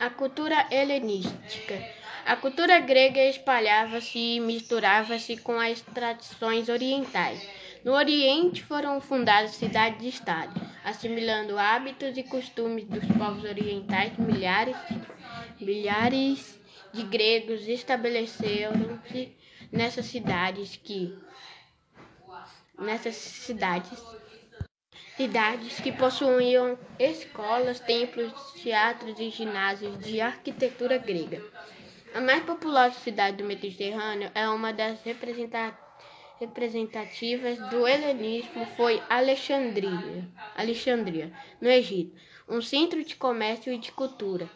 A cultura helenística. A cultura grega espalhava-se e misturava-se com as tradições orientais. No Oriente foram fundadas cidades-estado, assimilando hábitos e costumes dos povos orientais. Milhares, milhares de gregos estabeleceram-se nessas cidades que nessas cidades cidades que possuíam escolas, templos, teatros e ginásios de arquitetura grega. A mais populosa cidade do Mediterrâneo é uma das representativas do helenismo foi Alexandria, Alexandria, no Egito, um centro de comércio e de cultura.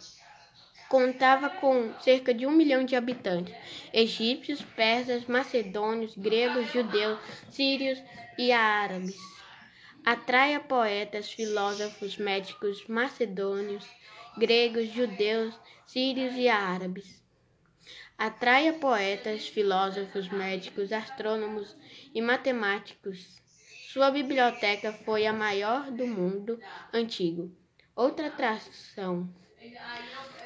Contava com cerca de um milhão de habitantes: egípcios, persas, macedônios, gregos, judeus, sírios e árabes atraia poetas, filósofos, médicos macedônios, gregos, judeus, sírios e árabes. Atraia poetas, filósofos, médicos, astrônomos e matemáticos. Sua biblioteca foi a maior do mundo antigo. Outra atração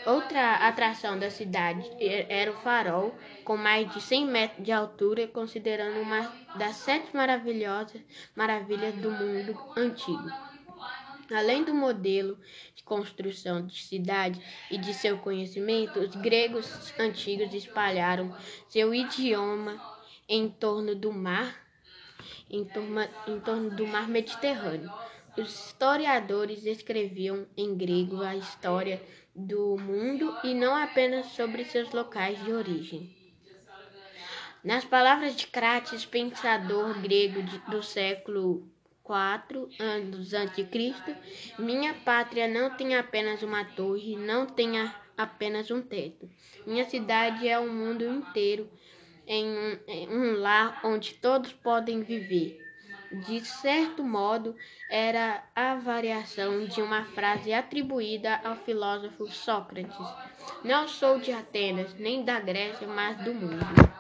Outra atração da cidade era o farol, com mais de 100 metros de altura, considerando uma das sete maravilhosas maravilhas do mundo antigo. Além do modelo de construção de cidade e de seu conhecimento, os gregos antigos espalharam seu idioma em torno do mar, em torno, em torno do mar Mediterrâneo. Os historiadores escreviam em grego a história do mundo e não apenas sobre seus locais de origem. Nas palavras de Crates, pensador grego de, do século 4 anos antes de Cristo, minha pátria não tem apenas uma torre, não tem apenas um teto. Minha cidade é o mundo inteiro em um, em um lar onde todos podem viver de certo modo, era a variação de uma frase atribuída ao filósofo Sócrates: Não sou de Atenas, nem da Grécia, mas do mundo.